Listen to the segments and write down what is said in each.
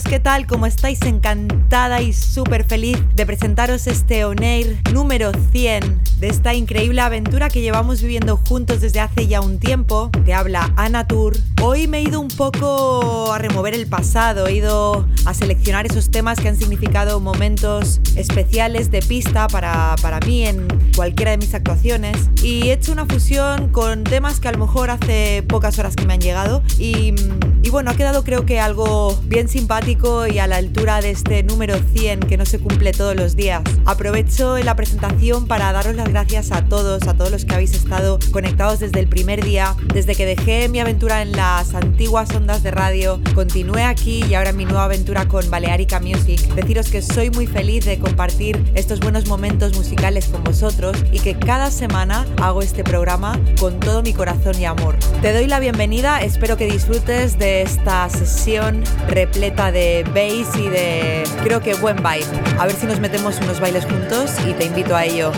¿Qué tal? ¿Cómo estáis? Encantada y súper feliz de presentaros este On Air número 100 de esta increíble aventura que llevamos viviendo juntos desde hace ya un tiempo. Te habla Ana Tour. Hoy me he ido un poco a remover el pasado, he ido a seleccionar esos temas que han significado momentos especiales de pista para, para mí en cualquiera de mis actuaciones y he hecho una fusión con temas que a lo mejor hace pocas horas que me han llegado y, y bueno, ha quedado creo que algo bien simpático y a la altura de este número 100 que no se cumple todos los días. Aprovecho la presentación para daros las gracias a todos, a todos los que habéis estado conectados desde el primer día, desde que dejé mi aventura en las antiguas ondas de radio, continué aquí y ahora en mi nueva aventura con Balearica Music. Deciros que soy muy feliz de compartir estos buenos momentos musicales con vosotros y que cada semana hago este programa con todo mi corazón y amor. Te doy la bienvenida, espero que disfrutes de esta sesión repleta de bass y de creo que buen vibe. A ver si nos metemos unos bailes juntos y te invito a ello.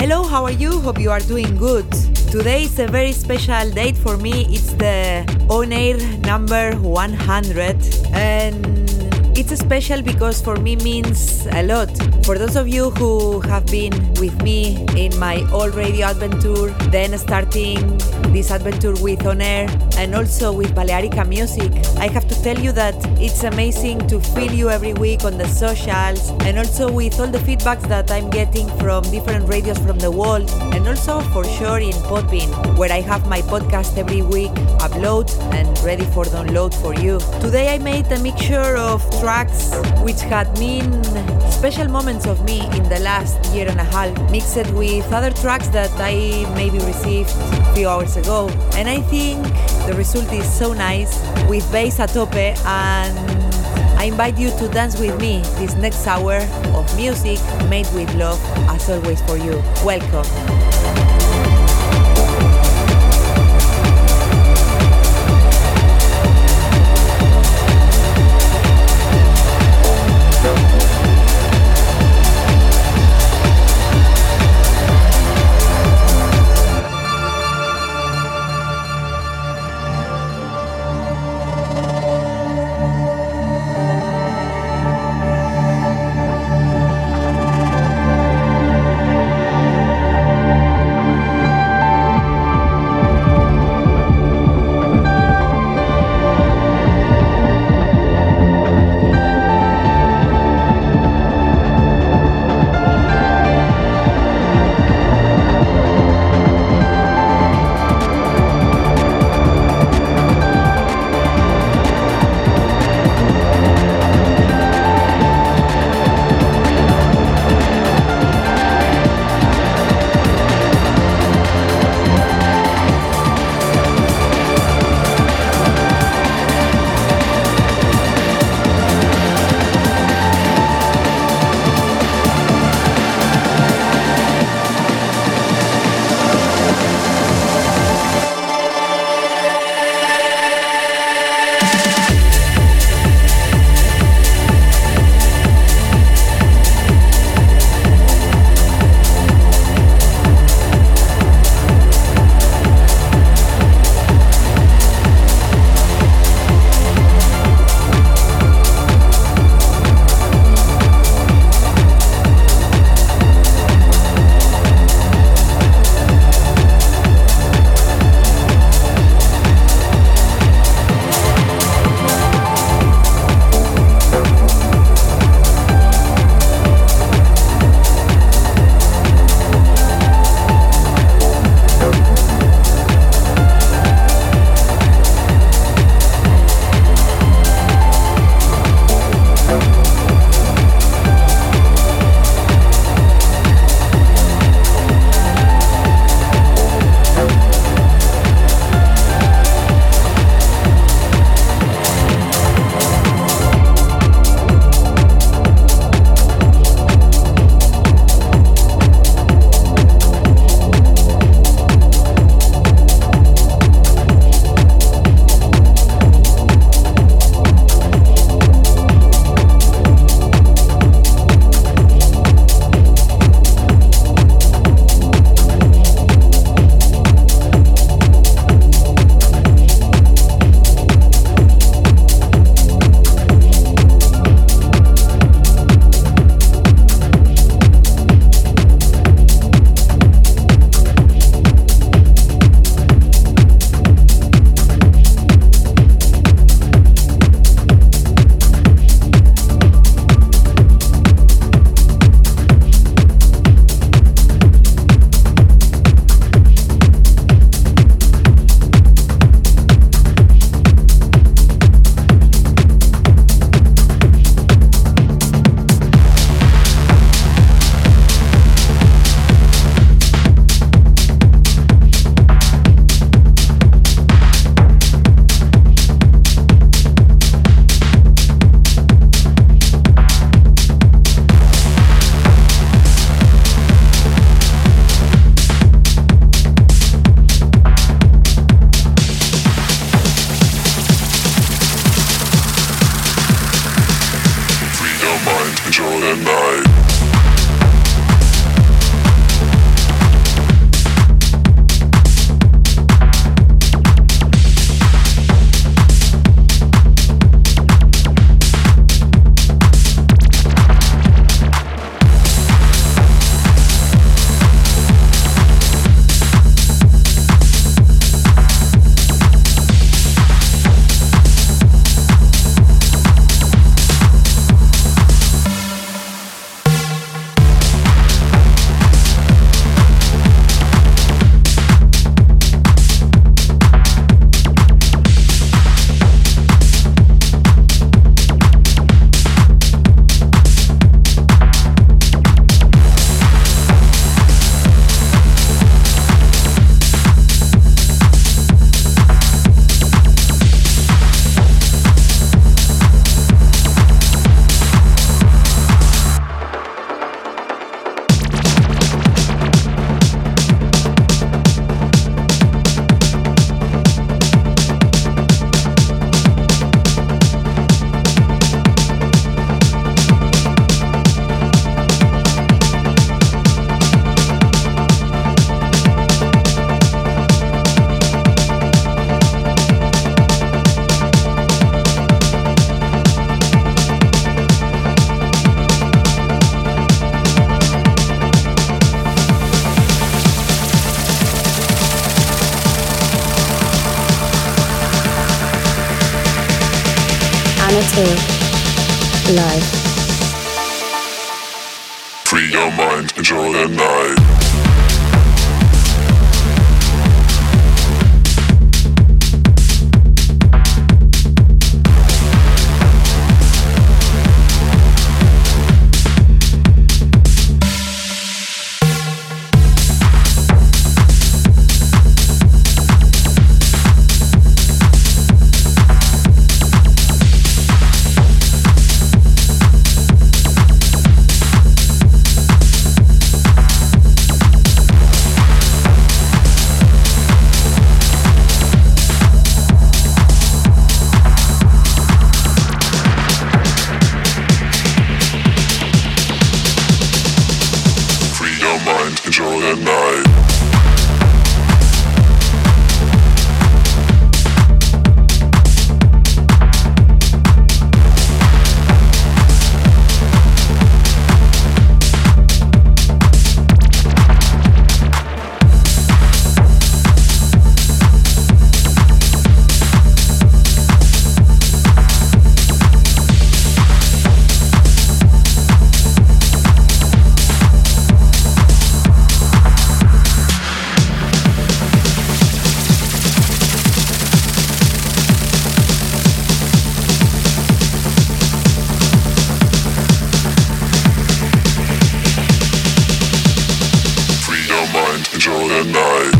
Hello, how are you? Hope you are doing good. Today is a very special date for me. It's the on air number 100 and it's special because for me means a lot. For those of you who have been with me in my old radio adventure, then starting this adventure with On Air and also with Balearica Music, I have to tell you that it's amazing to feel you every week on the socials and also with all the feedbacks that I'm getting from different radios from the world and also for sure in Podbean, where I have my podcast every week upload and ready for download for you. Today I made a mixture of tracks which had been special moments of me in the last year and a half, mixed with other tracks that I maybe received a few hours ago. And I think the result is so nice with bass a tope and I invite you to dance with me this next hour of music made with love as always for you. Welcome. life. angel at night.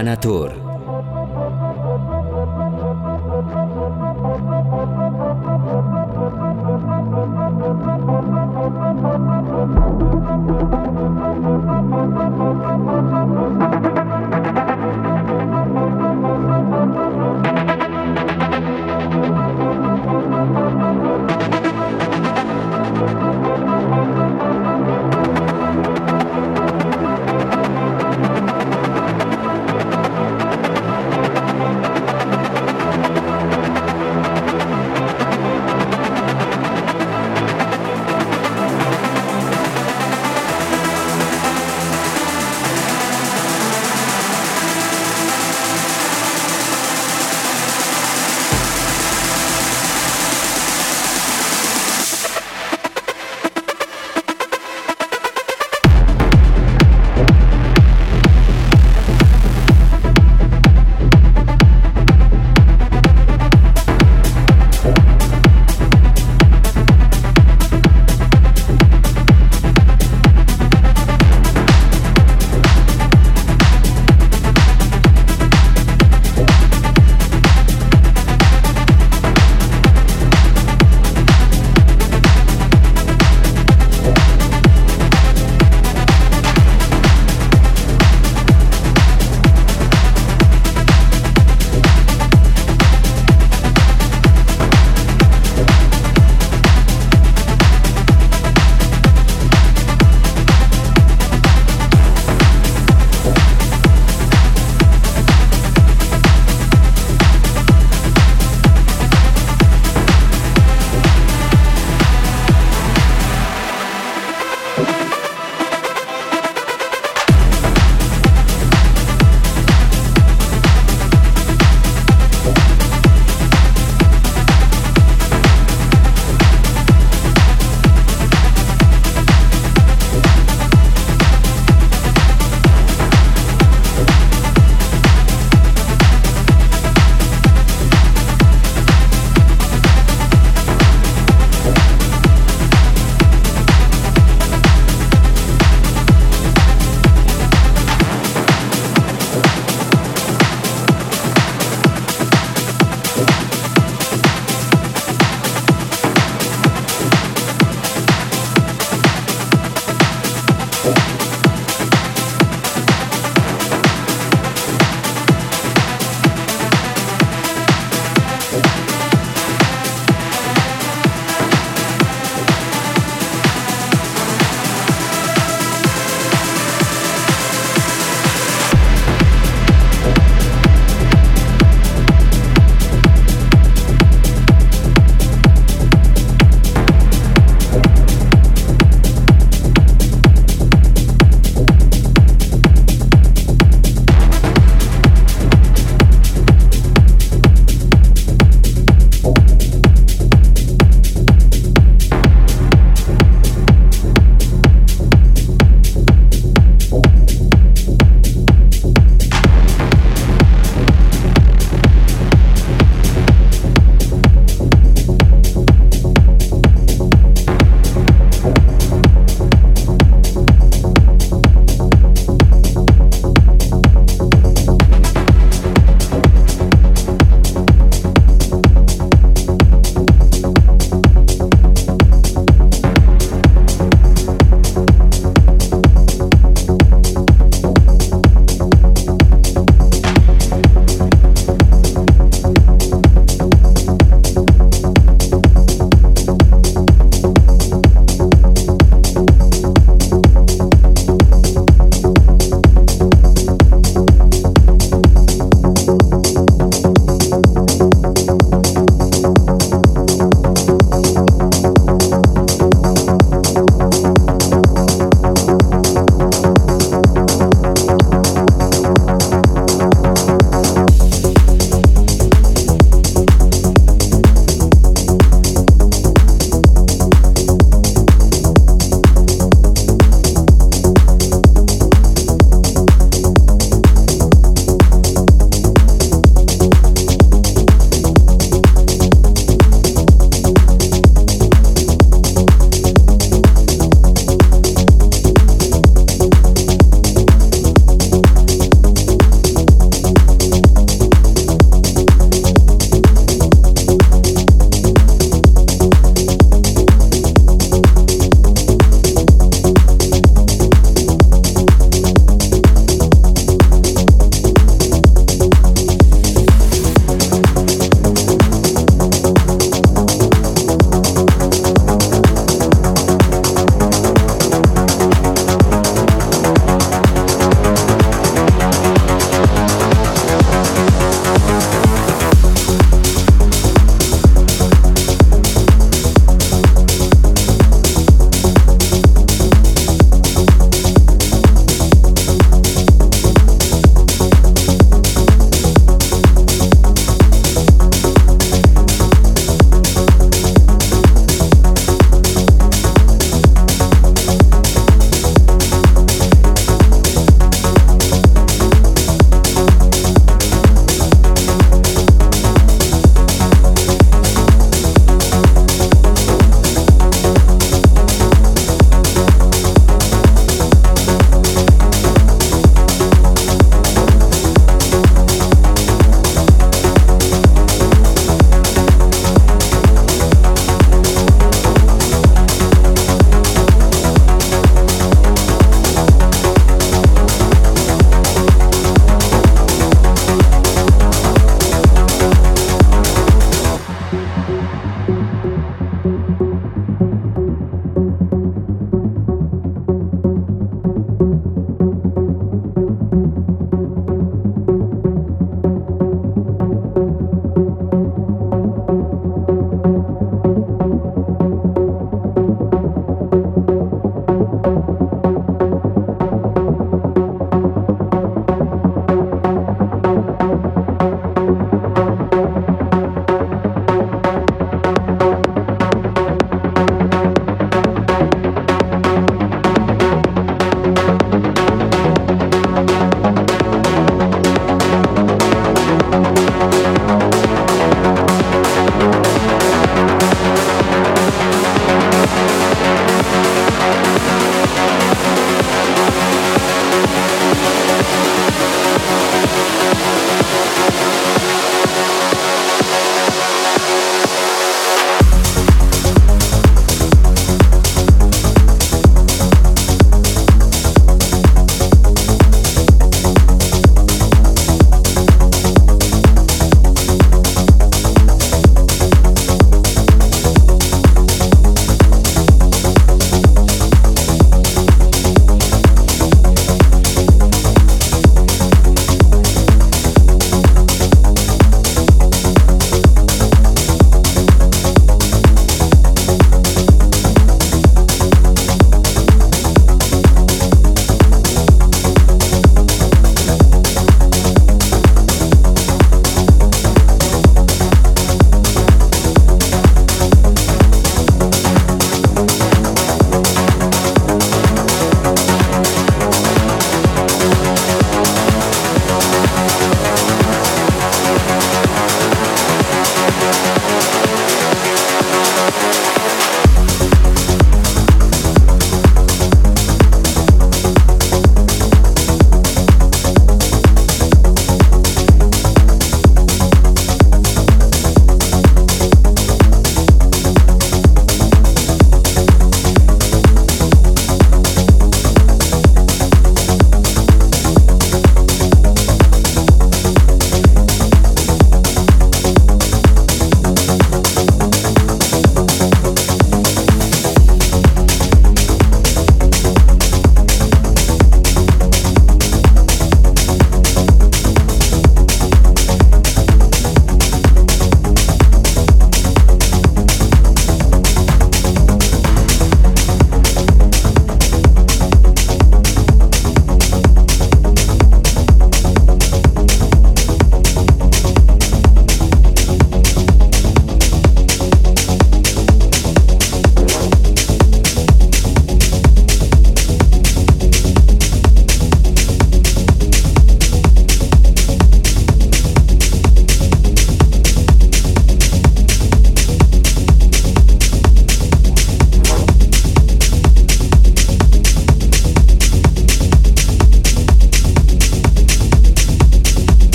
Anatur.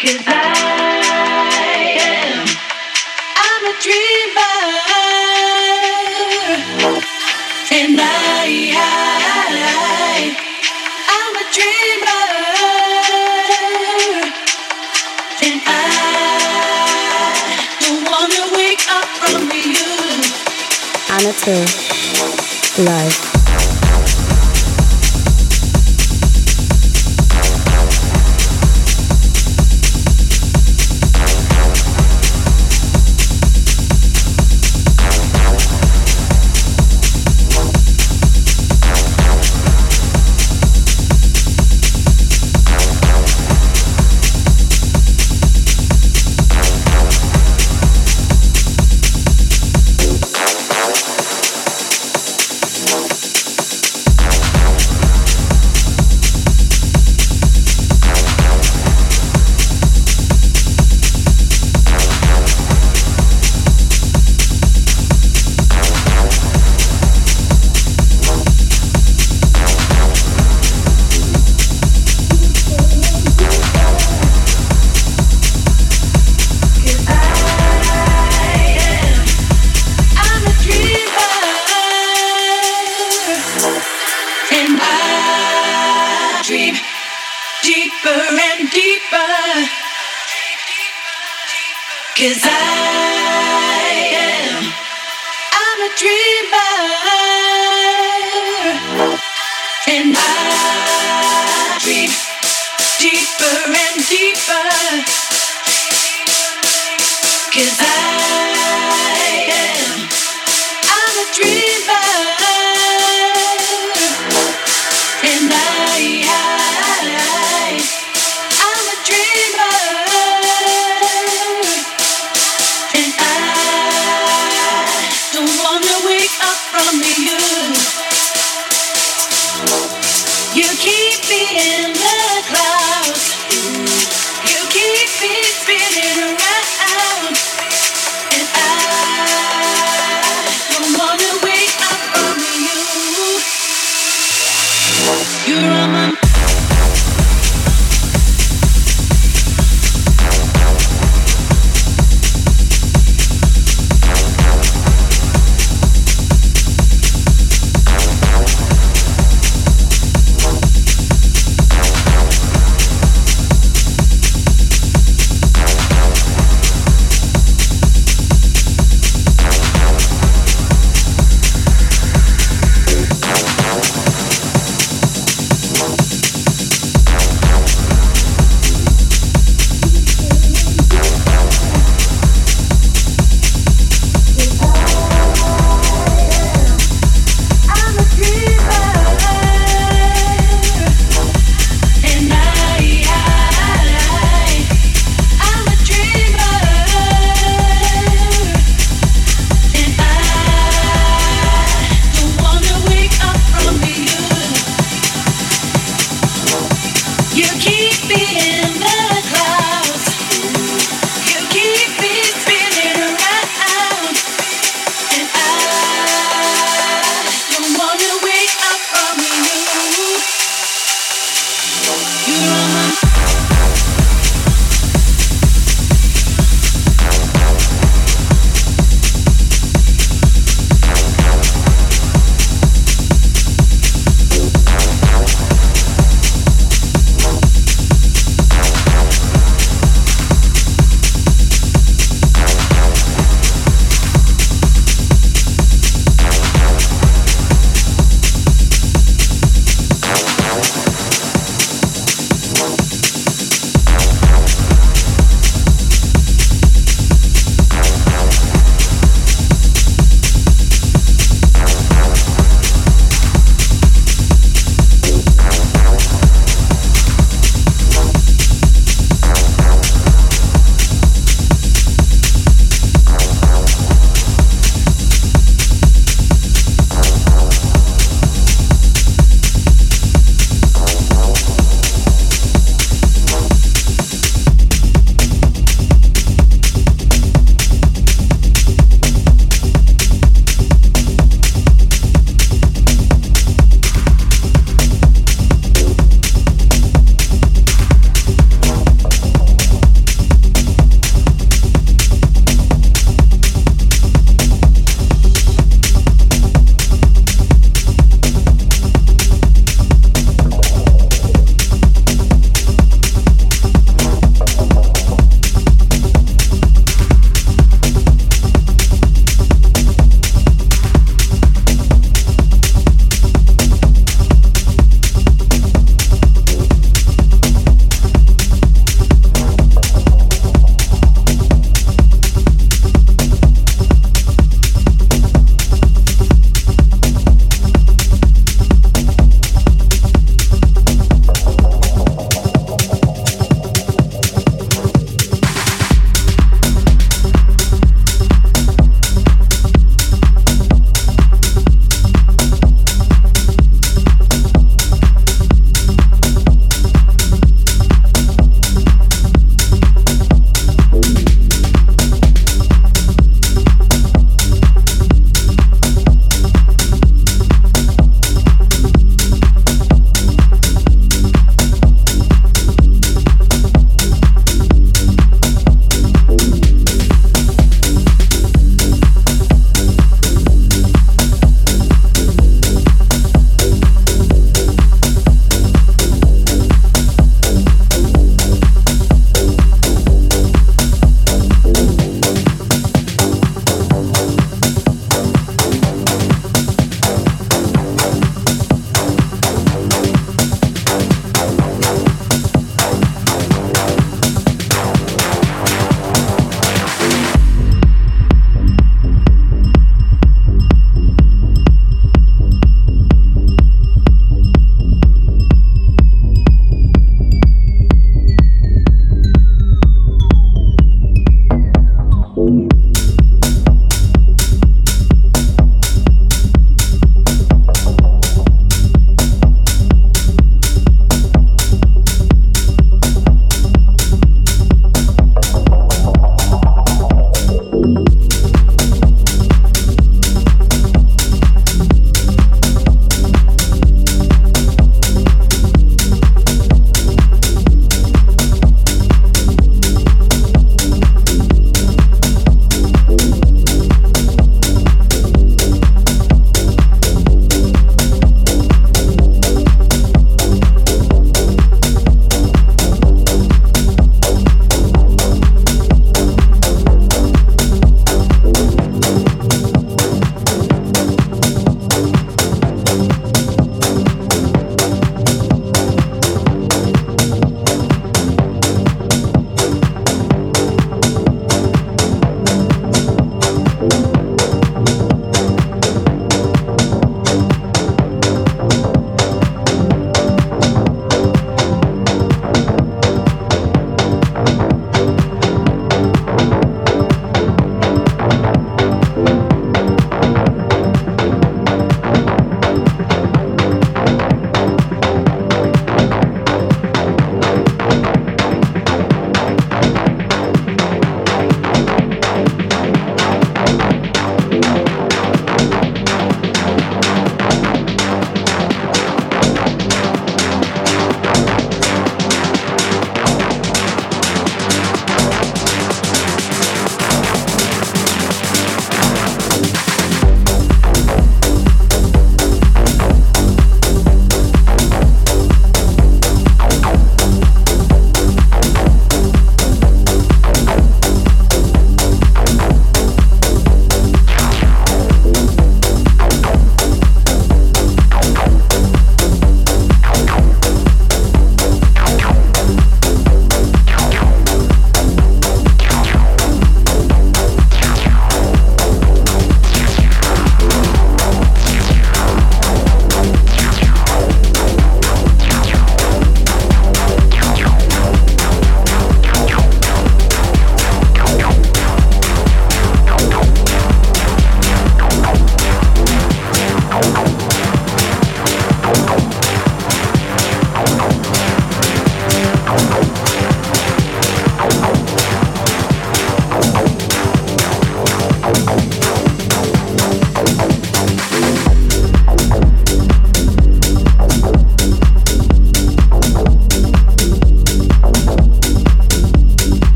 Cause I am, I'm a dreamer. And I, I'm a dreamer. And I don't wanna wake up from reality. Anna 2, live.